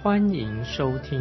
欢迎收听。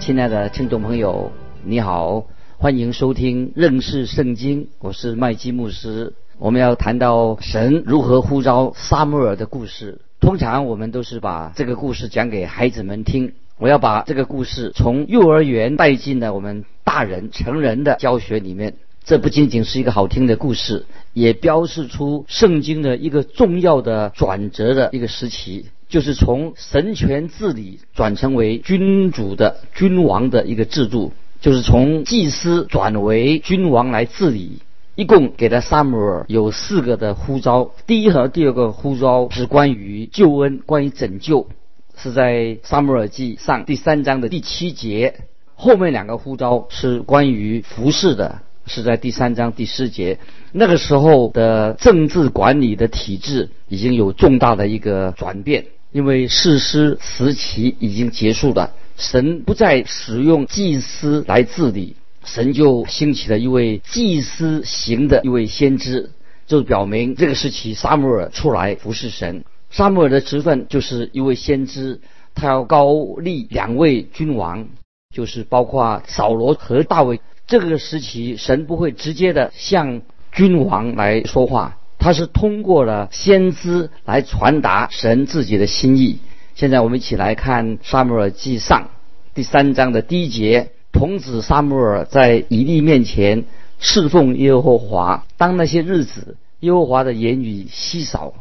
亲爱的听众朋友，你好，欢迎收听认识圣经，我是麦基牧师。我们要谈到神如何呼召撒母耳的故事。通常我们都是把这个故事讲给孩子们听。我要把这个故事从幼儿园带进了我们大人、成人的教学里面。这不仅仅是一个好听的故事，也标示出圣经的一个重要的转折的一个时期，就是从神权治理转成为君主的君王的一个制度，就是从祭司转为君王来治理。一共给了撒母耳有四个的呼召，第一和第二个呼召是关于救恩、关于拯救，是在撒母耳记上第三章的第七节；后面两个呼召是关于服侍的，是在第三章第四节。那个时候的政治管理的体制已经有重大的一个转变，因为士师时期已经结束了，神不再使用祭司来治理。神就兴起了一位祭司型的一位先知，就表明这个时期撒母耳出来服侍神。撒母耳的职分就是一位先知，他要高立两位君王，就是包括扫罗和大卫。这个时期神不会直接的向君王来说话，他是通过了先知来传达神自己的心意。现在我们一起来看撒母耳记上第三章的第一节。童子撒母耳在以利面前侍奉耶和华。当那些日子，耶和华的言语稀少，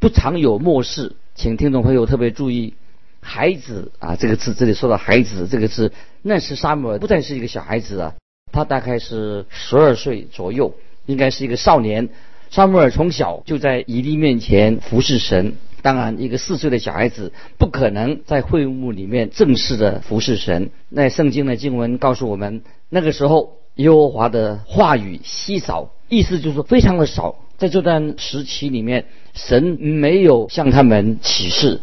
不常有漠视。请听众朋友特别注意，孩子啊，这个字这里说到孩子这个字，那时撒母耳不再是一个小孩子了，他大概是十二岁左右，应该是一个少年。撒母耳从小就在以利面前服侍神。当然，一个四岁的小孩子不可能在会幕里面正式的服侍神。那圣经的经文告诉我们，那个时候耶和华的话语稀少，意思就是说非常的少。在这段时期里面，神没有向他们启示。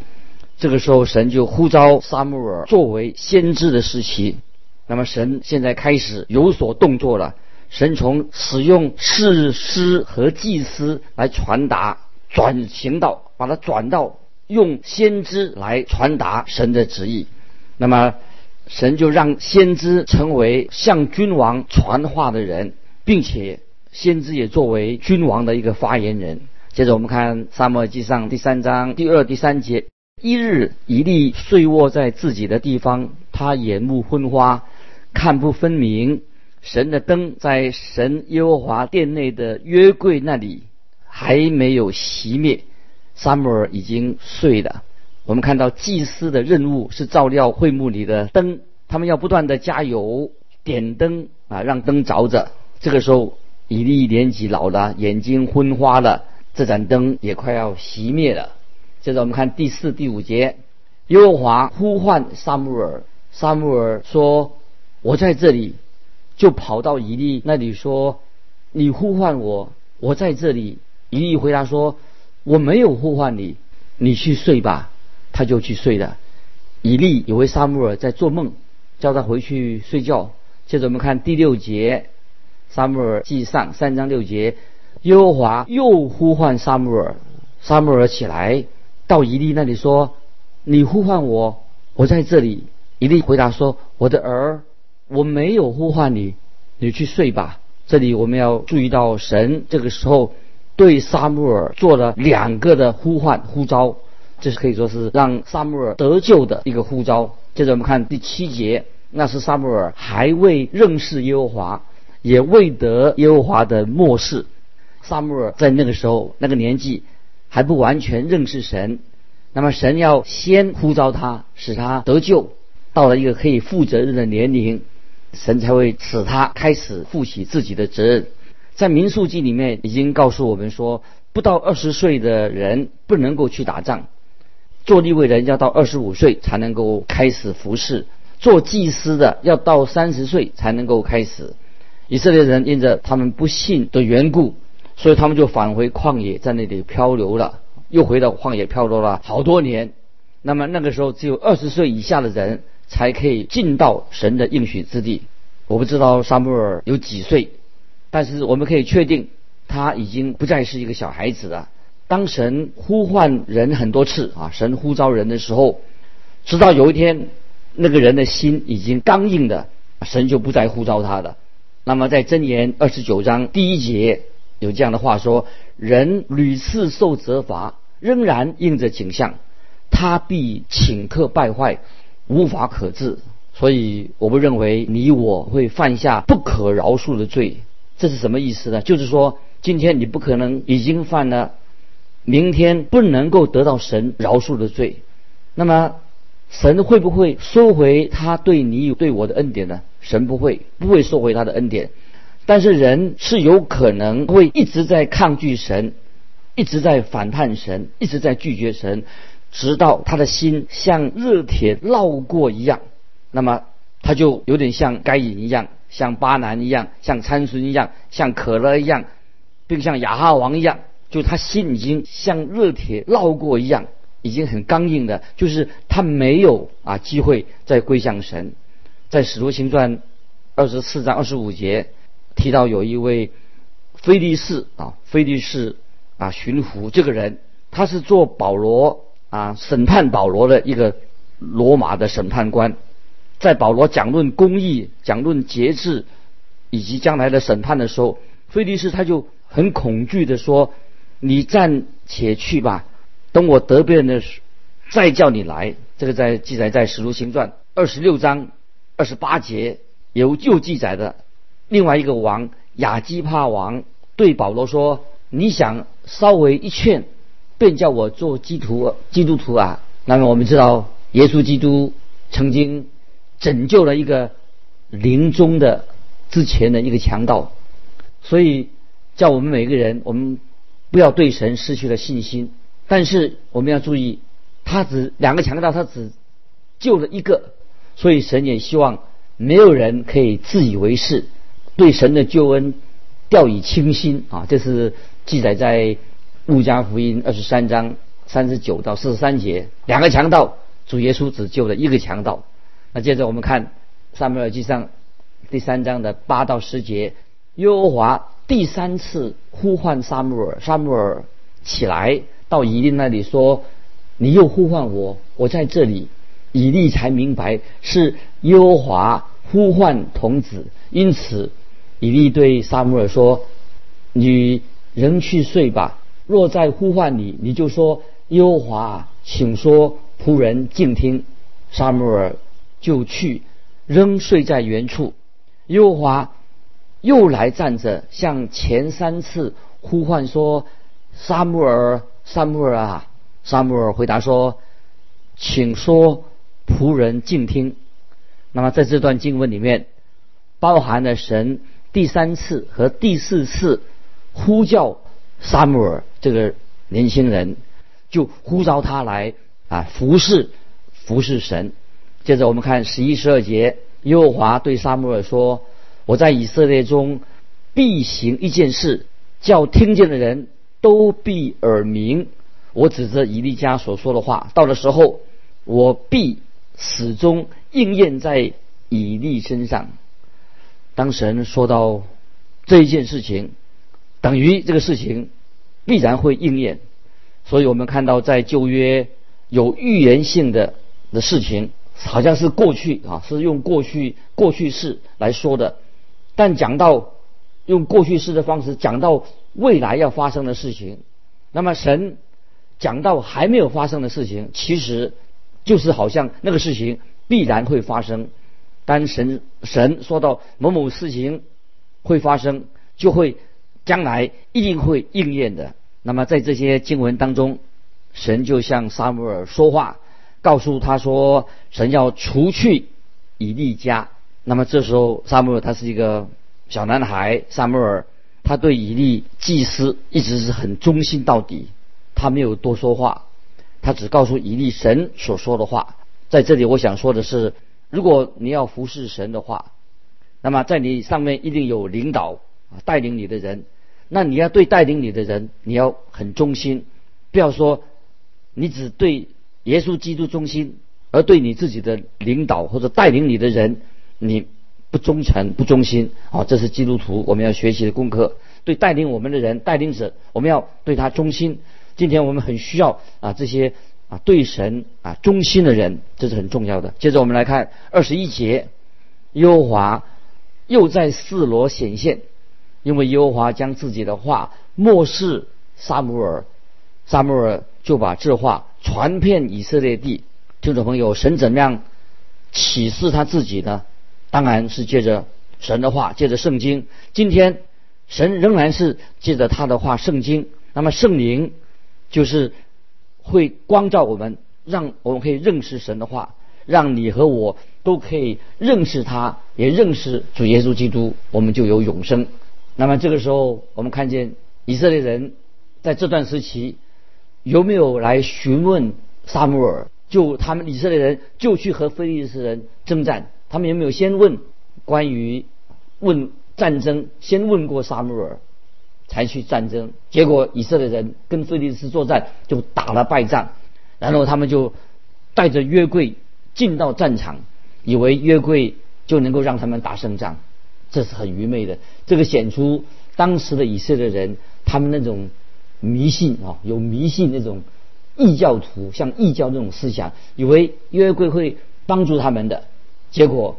这个时候，神就呼召撒母耳作为先知的时期。那么，神现在开始有所动作了。神从使用士师和祭司来传达。转型到把它转到用先知来传达神的旨意，那么神就让先知成为向君王传话的人，并且先知也作为君王的一个发言人。接着我们看《沙漠记上》第三章第二、第三节：一日，以利睡卧在自己的地方，他眼目昏花，看不分明。神的灯在神耶和华殿内的约柜那里。还没有熄灭，撒母耳已经睡了。我们看到祭司的任务是照料会幕里的灯，他们要不断的加油点灯啊，让灯着着。这个时候，以利年纪老了，眼睛昏花了，这盏灯也快要熄灭了。接着我们看第四、第五节，耶和华呼唤撒母耳，撒母耳说：“我在这里。”就跑到以利那里说：“你呼唤我，我在这里。”以利回答说：“我没有呼唤你，你去睡吧。”他就去睡了。以利以为撒母耳在做梦，叫他回去睡觉。接着我们看第六节，撒母耳记上三章六节，耶和华又呼唤撒母耳，撒母耳起来到以利那里说：“你呼唤我，我在这里。”以利回答说：“我的儿，我没有呼唤你，你去睡吧。”这里我们要注意到神这个时候。对撒母耳做了两个的呼唤呼召，这是可以说是让撒母耳得救的一个呼召。接着我们看第七节，那是撒母耳还未认识耶和华，也未得耶和华的漠视。撒母耳在那个时候那个年纪还不完全认识神，那么神要先呼召他，使他得救，到了一个可以负责任的年龄，神才会使他开始负起自己的责任。在民数记里面已经告诉我们说，不到二十岁的人不能够去打仗。做立位人要到二十五岁才能够开始服侍，做祭司的要到三十岁才能够开始。以色列人因着他们不信的缘故，所以他们就返回旷野，在那里漂流了，又回到旷野漂流了好多年。那么那个时候，只有二十岁以下的人才可以进到神的应许之地。我不知道沙穆尔有几岁，但是我们可以确定他已经不再是一个小孩子了。当神呼唤人很多次啊，神呼召人的时候，直到有一天那个人的心已经刚硬的，神就不再呼召他了。那么在箴言二十九章第一节有这样的话说：人屡次受责罚，仍然应着景象，他必顷刻败坏，无法可治。所以我不认为你我会犯下不可饶恕的罪。这是什么意思呢？就是说，今天你不可能已经犯了。明天不能够得到神饶恕的罪，那么神会不会收回他对你对我的恩典呢？神不会，不会收回他的恩典。但是人是有可能会一直在抗拒神，一直在反叛神，一直在拒绝神，直到他的心像热铁烙过一样。那么他就有点像该隐一样，像巴南一样，像参孙一样，像可乐一样，并像亚哈王一样。就他心已经像热铁烙过一样，已经很刚硬的，就是他没有啊机会再归向神。在使徒行传二十四章二十五节提到有一位菲利士啊，菲利士啊巡抚这个人，他是做保罗啊审判保罗的一个罗马的审判官，在保罗讲论公义、讲论节制以及将来的审判的时候，菲利士他就很恐惧的说。你暂且去吧，等我得病的时，再叫你来。这个在记载在《使徒行传》二十六章二十八节有旧记载的。另外一个王亚基帕王对保罗说：“你想稍微一劝，便叫我做基督基督徒啊？”那么我们知道，耶稣基督曾经拯救了一个临终的之前的一个强盗，所以叫我们每个人，我们。不要对神失去了信心，但是我们要注意，他只两个强盗，他只救了一个，所以神也希望没有人可以自以为是，对神的救恩掉以轻心啊！这是记载在路加福音二十三章三十九到四十三节，两个强盗，主耶稣只救了一个强盗。那接着我们看撒母耳记上第三章的八到十节，耶和华。第三次呼唤沙穆尔，沙穆尔起来到以利那里说：“你又呼唤我，我在这里。”以利才明白是耶和华呼唤童子，因此以利对沙穆尔说：“你仍去睡吧。若在呼唤你，你就说耶和华，请说，仆人静听。”沙穆尔就去，仍睡在原处。耶和华。又来站着，向前三次呼唤说：“沙穆尔，沙穆尔啊！”沙穆尔回答说：“请说，仆人静听。”那么在这段经文里面，包含了神第三次和第四次呼叫沙穆尔这个年轻人，就呼召他来啊服侍服侍神。接着我们看十一十二节，耶和华对沙穆尔说。我在以色列中必行一件事，叫听见的人都必耳鸣。我指着以利家所说的话，到的时候，我必始终应验在以利身上。当神说到这一件事情，等于这个事情必然会应验。所以我们看到在旧约有预言性的的事情，好像是过去啊，是用过去过去式来说的。但讲到用过去式的方式讲到未来要发生的事情，那么神讲到还没有发生的事情，其实就是好像那个事情必然会发生。当神神说到某某事情会发生，就会将来一定会应验的。那么在这些经文当中，神就向撒母耳说话，告诉他说，神要除去以利家。那么这时候，撒母尔他是一个小男孩。萨母尔他对以利祭司一直是很忠心到底，他没有多说话。他只告诉以利神所说的话。在这里，我想说的是，如果你要服侍神的话，那么在你上面一定有领导，带领你的人。那你要对带领你的人，你要很忠心，不要说你只对耶稣基督忠心，而对你自己的领导或者带领你的人，你不忠诚、不忠心啊！这是基督徒我们要学习的功课。对带领我们的人、带领者，我们要对他忠心。今天我们很需要啊这些啊对神啊忠心的人，这是很重要的。接着我们来看二十一节，优华又在四罗显现。因为耶和华将自己的话漠视撒母耳，撒母耳就把这话传遍以色列地。听众朋友，神怎么样启示他自己呢？当然是借着神的话，借着圣经。今天神仍然是借着他的话，圣经。那么圣灵就是会光照我们，让我们可以认识神的话，让你和我都可以认识他，也认识主耶稣基督，我们就有永生。那么这个时候，我们看见以色列人在这段时期有没有来询问撒母耳？就他们以色列人就去和非利士人征战，他们有没有先问关于问战争？先问过撒母耳才去战争？结果以色列人跟非利士作战就打了败仗，然后他们就带着约柜进到战场，以为约柜就能够让他们打胜仗。这是很愚昧的，这个显出当时的以色列人他们那种迷信啊，有迷信那种异教徒，像异教那种思想，以为约柜会帮助他们的，结果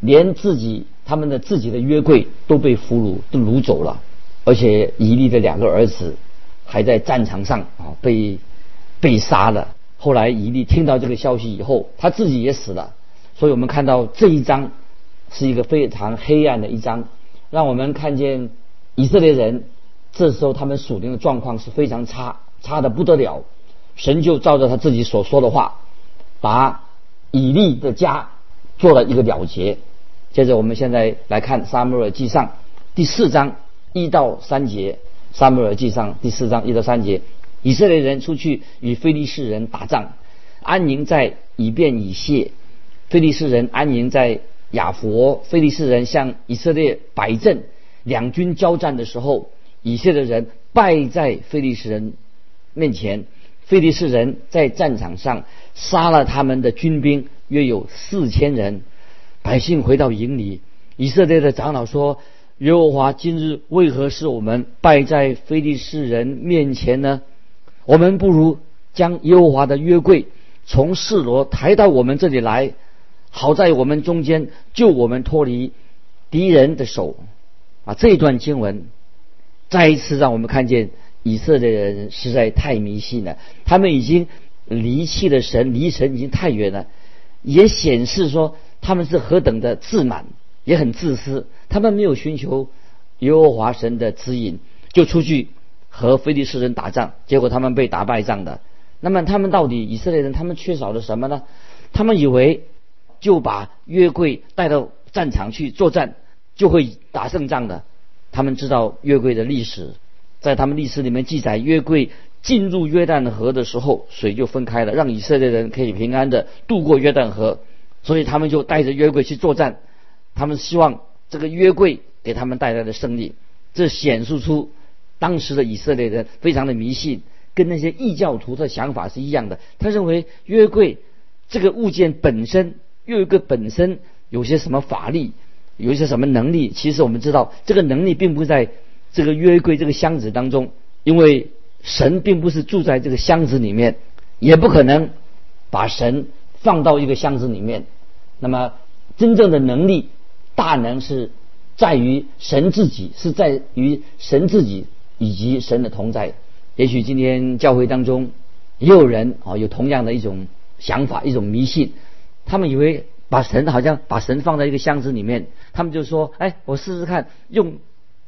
连自己他们的自己的约柜都被俘虏都掳走了，而且以利的两个儿子还在战场上啊被被杀了。后来以利听到这个消息以后，他自己也死了。所以我们看到这一章。是一个非常黑暗的一章，让我们看见以色列人这时候他们属灵的状况是非常差，差的不得了。神就照着他自己所说的话，把以利的家做了一个了结。接着我们现在来看撒母耳记上第四章一到三节。撒母耳记上第四章一到三节，以色列人出去与非利士人打仗，安宁在以便以谢，非利士人安宁在。亚佛菲利士人向以色列摆阵，两军交战的时候，以色列人败在菲利士人面前。菲利士人在战场上杀了他们的军兵，约有四千人。百姓回到营里，以色列的长老说：“耶和华今日为何是我们败在菲利士人面前呢？我们不如将耶和华的约柜从示罗抬到我们这里来。”好在我们中间救我们脱离敌人的手啊！这一段经文再一次让我们看见以色列人实在太迷信了，他们已经离弃了神，离神已经太远了，也显示说他们是何等的自满，也很自私。他们没有寻求耶和华神的指引，就出去和非利士人打仗，结果他们被打败仗的。那么他们到底以色列人他们缺少了什么呢？他们以为。就把约柜带到战场去作战，就会打胜仗的。他们知道约柜的历史，在他们历史里面记载，约柜进入约旦河的时候，水就分开了，让以色列人可以平安的渡过约旦河。所以他们就带着约柜去作战，他们希望这个约柜给他们带来的胜利。这显示出当时的以色列人非常的迷信，跟那些异教徒的想法是一样的。他认为约柜这个物件本身。又一个本身有些什么法力，有一些什么能力？其实我们知道，这个能力并不在这个约柜这个箱子当中，因为神并不是住在这个箱子里面，也不可能把神放到一个箱子里面。那么，真正的能力大能是在于神自己，是在于神自己以及神的同在。也许今天教会当中也有人啊，有同样的一种想法，一种迷信。他们以为把神好像把神放在一个箱子里面，他们就说：“哎，我试试看用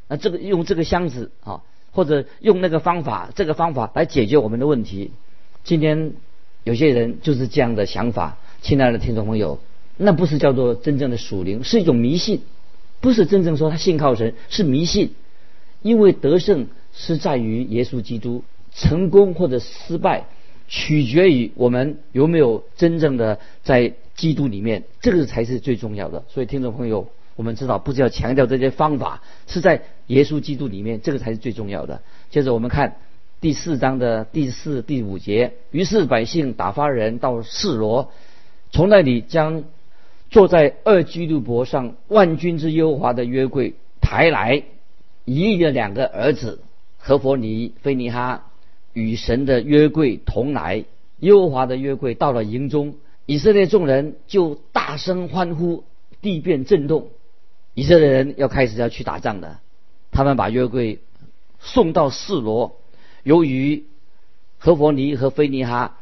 啊这个用这个箱子啊，或者用那个方法，这个方法来解决我们的问题。”今天有些人就是这样的想法，亲爱的听众朋友，那不是叫做真正的属灵，是一种迷信，不是真正说他信靠神，是迷信。因为得胜是在于耶稣基督，成功或者失败取决于我们有没有真正的在基督里面，这个才是最重要的。所以，听众朋友，我们知道，不是要强调这些方法，是在耶稣基督里面，这个才是最重要的。接着，我们看第四章的第四、第五节。于是，百姓打发人到示罗，从那里将坐在二基督伯上万军之耶和华的约柜抬来，以利的两个儿子何佛尼、菲尼哈。与神的约柜同来，耶和华的约柜到了营中，以色列众人就大声欢呼，地变震动。以色列人要开始要去打仗的，他们把约柜送到示罗。由于何佛尼和菲尼哈，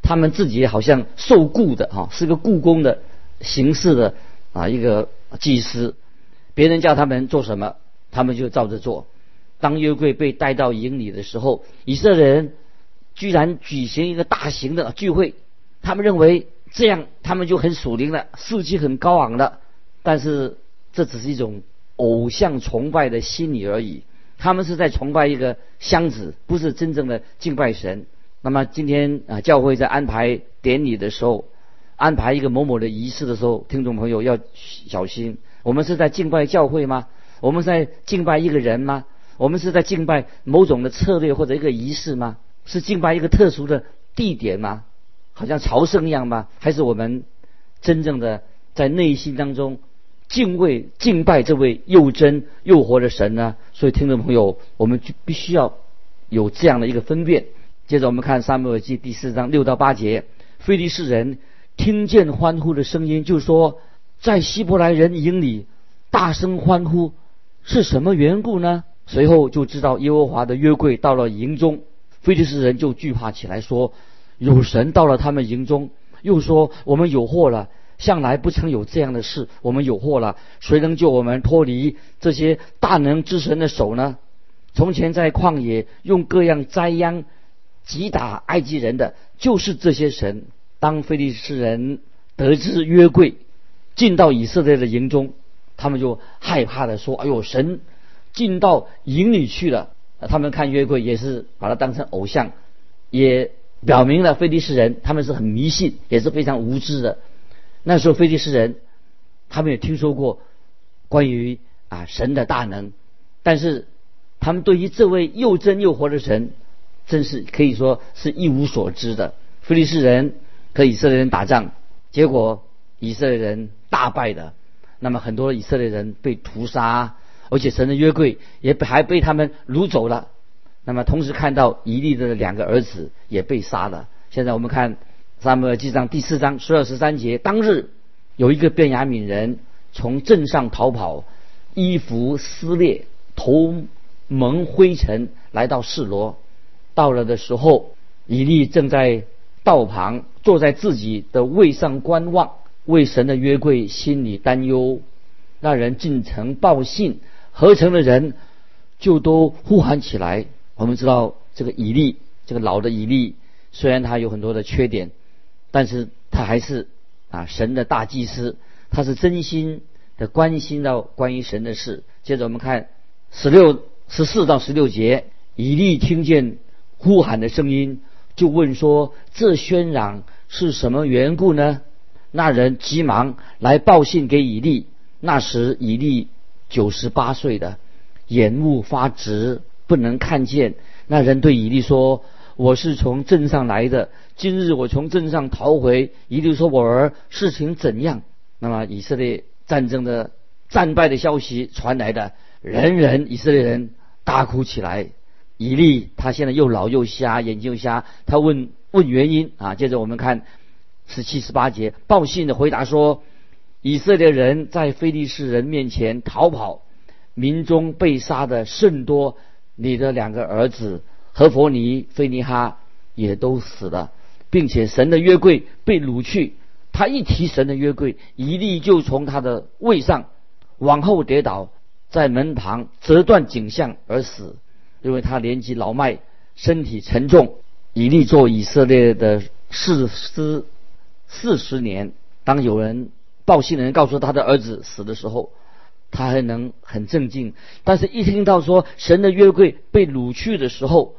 他们自己好像受雇的哈，是个雇工的形式的啊一个祭司，别人叫他们做什么，他们就照着做。当约柜被带到营里的时候，以色列人居然举行一个大型的聚会。他们认为这样他们就很属灵了，士气很高昂了。但是这只是一种偶像崇拜的心理而已。他们是在崇拜一个箱子，不是真正的敬拜神。那么今天啊，教会在安排典礼的时候，安排一个某某的仪式的时候，听众朋友要小心。我们是在敬拜教会吗？我们在敬拜一个人吗？我们是在敬拜某种的策略或者一个仪式吗？是敬拜一个特殊的地点吗？好像朝圣一样吗？还是我们真正的在内心当中敬畏敬拜这位又真又活的神呢？所以听众朋友，我们就必须要有这样的一个分辨。接着我们看《撒母耳记》第四章六到八节，非利士人听见欢呼的声音，就说在希伯来人营里大声欢呼，是什么缘故呢？随后就知道耶和华的约柜到了营中，非利士人就惧怕起来，说：“有神到了他们营中。”又说：“我们有祸了，向来不曾有这样的事，我们有祸了。谁能救我们脱离这些大能之神的手呢？”从前在旷野用各样灾殃击打埃及人的，就是这些神。当非利士人得知约柜进到以色列的营中，他们就害怕的说：“哎呦，神！”进到营里去了，他们看约柜也是把它当成偶像，也表明了菲利士人他们是很迷信，也是非常无知的。那时候菲利士人他们也听说过关于啊神的大能，但是他们对于这位又真又活的神，真是可以说是一无所知的。菲利士人和以色列人打仗，结果以色列人大败的，那么很多以色列人被屠杀。而且神的约柜也还被他们掳走了。那么同时看到以利的两个儿子也被杀了。现在我们看撒母耳记上第四章十二十三节，当日有一个便雅悯人从镇上逃跑，衣服撕裂，头蒙灰尘，来到示罗。到了的时候，以利正在道旁坐在自己的位上观望，为神的约柜心里担忧。那人进城报信。合成的人就都呼喊起来。我们知道这个以利，这个老的以利，虽然他有很多的缺点，但是他还是啊神的大祭司，他是真心的关心到关于神的事。接着我们看十六十四到十六节，以利听见呼喊的声音，就问说：“这喧嚷是什么缘故呢？”那人急忙来报信给以利。那时以利。九十八岁的，眼目发直，不能看见。那人对以利说：“我是从镇上来的，今日我从镇上逃回。”以利说：“我儿，事情怎样？”那么以色列战争的战败的消息传来的，人人以色列人大哭起来。以利他现在又老又瞎，眼睛又瞎，他问问原因啊。接着我们看十七十八节，报信的回答说。以色列人在非利士人面前逃跑，民中被杀的甚多。你的两个儿子何佛尼、菲尼哈也都死了，并且神的约柜被掳去。他一提神的约柜，一力就从他的位上往后跌倒，在门旁折断颈项而死，因为他年纪老迈，身体沉重。以利做以色列的士师四十年，当有人。报信的人告诉他的儿子死的时候，他还能很镇静。但是，一听到说神的约柜被掳去的时候，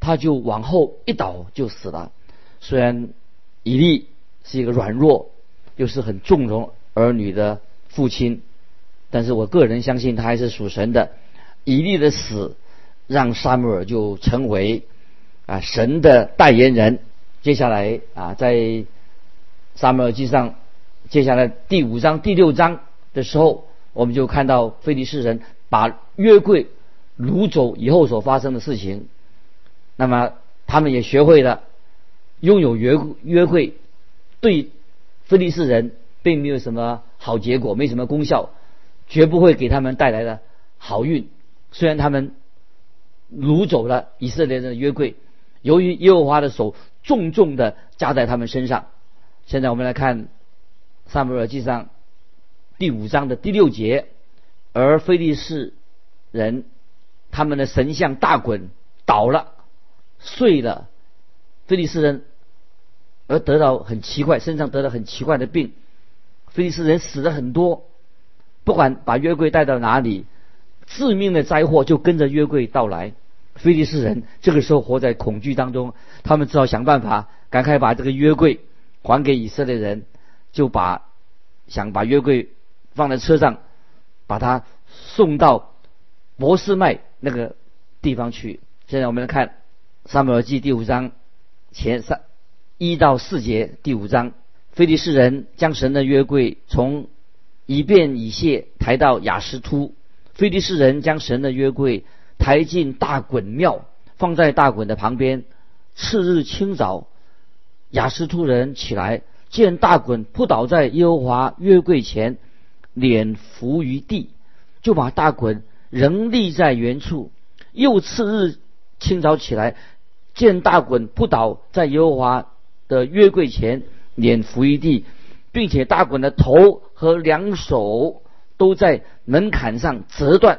他就往后一倒就死了。虽然以利是一个软弱又是很纵容儿女的父亲，但是我个人相信他还是属神的。以利的死让撒母耳就成为啊神的代言人。接下来啊，在撒母耳记上，接下来第五章、第六章的时候，我们就看到菲利士人把约柜掳走以后所发生的事情。那么他们也学会了拥有约约柜，对菲利士人并没有什么好结果，没什么功效，绝不会给他们带来的好运。虽然他们掳走了以色列人的约柜，由于耶和华的手。重重的加在他们身上。现在我们来看《萨姆尔记上》第五章的第六节，而非利士人他们的神像大滚倒了，碎了。非利士人而得到很奇怪，身上得了很奇怪的病。非利士人死了很多，不管把约柜带到哪里，致命的灾祸就跟着约柜到来。菲利士人这个时候活在恐惧当中，他们只好想办法赶快把这个约柜还给以色列人，就把想把约柜放在车上，把它送到博斯麦那个地方去。现在我们来看《撒母耳记》第五章前三一到四节，第五章，菲利士人将神的约柜从以便以谢抬到雅什突，菲利士人将神的约柜。抬进大衮庙，放在大衮的旁边。次日清早，雅斯突人起来，见大衮扑倒在耶和华约柜前，脸伏于地，就把大衮仍立在原处。又次日清早起来，见大衮扑倒在耶和华的约柜前，脸伏于地，并且大衮的头和两手都在门槛上折断。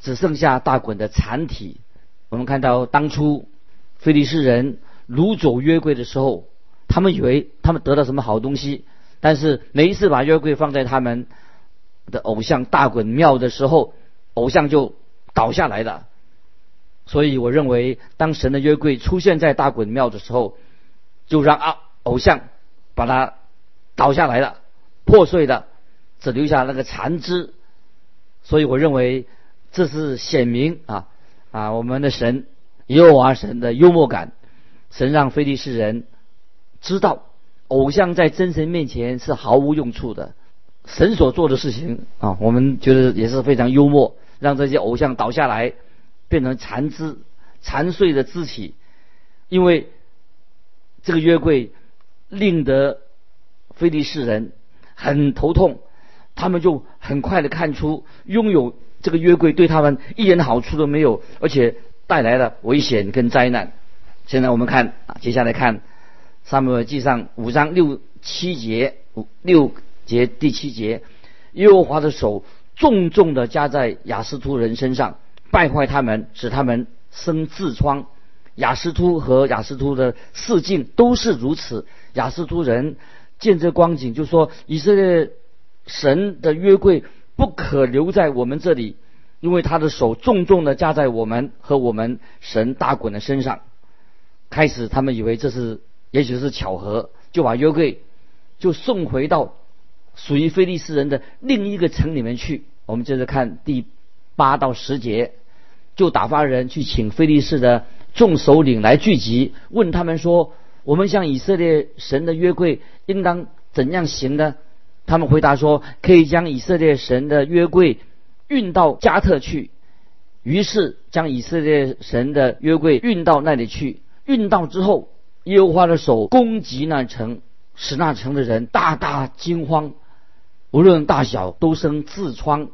只剩下大衮的残体。我们看到当初菲利士人掳走约柜的时候，他们以为他们得到什么好东西，但是每一次把约柜放在他们的偶像大衮庙的时候，偶像就倒下来了。所以我认为，当神的约柜出现在大衮庙的时候，就让啊偶像把它倒下来了，破碎的，只留下那个残肢。所以我认为。这是显明啊啊！我们的神耶和华神的幽默感，神让非利士人知道偶像在真神面前是毫无用处的。神所做的事情啊，我们觉得也是非常幽默，让这些偶像倒下来，变成残肢、残碎的肢体。因为这个约柜令得非利士人很头痛，他们就很快的看出拥有。这个约柜对他们一点好处都没有，而且带来了危险跟灾难。现在我们看啊，接下来看《撒母耳记上》五章六七节，五六节第七节，耶和华的手重重的加在亚斯突人身上，败坏他们，使他们生痔疮。亚斯突和亚斯突的四境都是如此。亚斯突人见这光景，就说以色列神的约柜。不可留在我们这里，因为他的手重重的加在我们和我们神大衮的身上。开始他们以为这是也许是巧合，就把约柜就送回到属于菲利斯人的另一个城里面去。我们接着看第八到十节，就打发人去请菲利士的众首领来聚集，问他们说：“我们向以色列神的约柜应当怎样行呢？”他们回答说：“可以将以色列神的约柜运到加特去。”于是将以色列神的约柜运到那里去。运到之后，耶和华的手攻击那城，使那城的人大大惊慌，无论大小都生痔疮。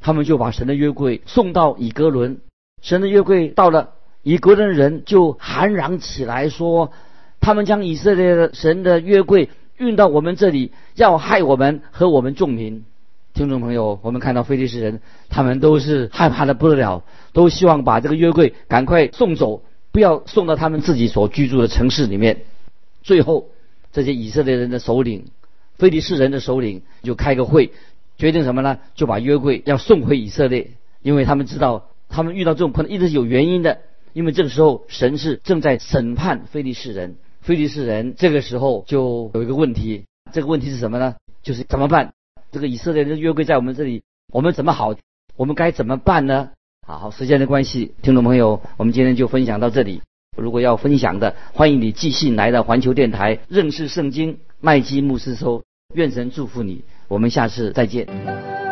他们就把神的约柜送到以格伦。神的约柜到了以格伦，人就喊嚷起来说：“他们将以色列的神的约柜。”运到我们这里，要害我们和我们众民。听众朋友，我们看到菲利士人，他们都是害怕的不得了，都希望把这个约柜赶快送走，不要送到他们自己所居住的城市里面。最后，这些以色列人的首领，非利士人的首领就开个会，决定什么呢？就把约柜要送回以色列，因为他们知道，他们遇到这种困难一直是有原因的，因为这个时候神是正在审判非利士人。非利士人这个时候就有一个问题，这个问题是什么呢？就是怎么办？这个以色列的约柜在我们这里，我们怎么好？我们该怎么办呢？好，时间的关系，听众朋友，我们今天就分享到这里。如果要分享的，欢迎你继续来到环球电台认识圣经麦基牧师收。愿神祝福你，我们下次再见。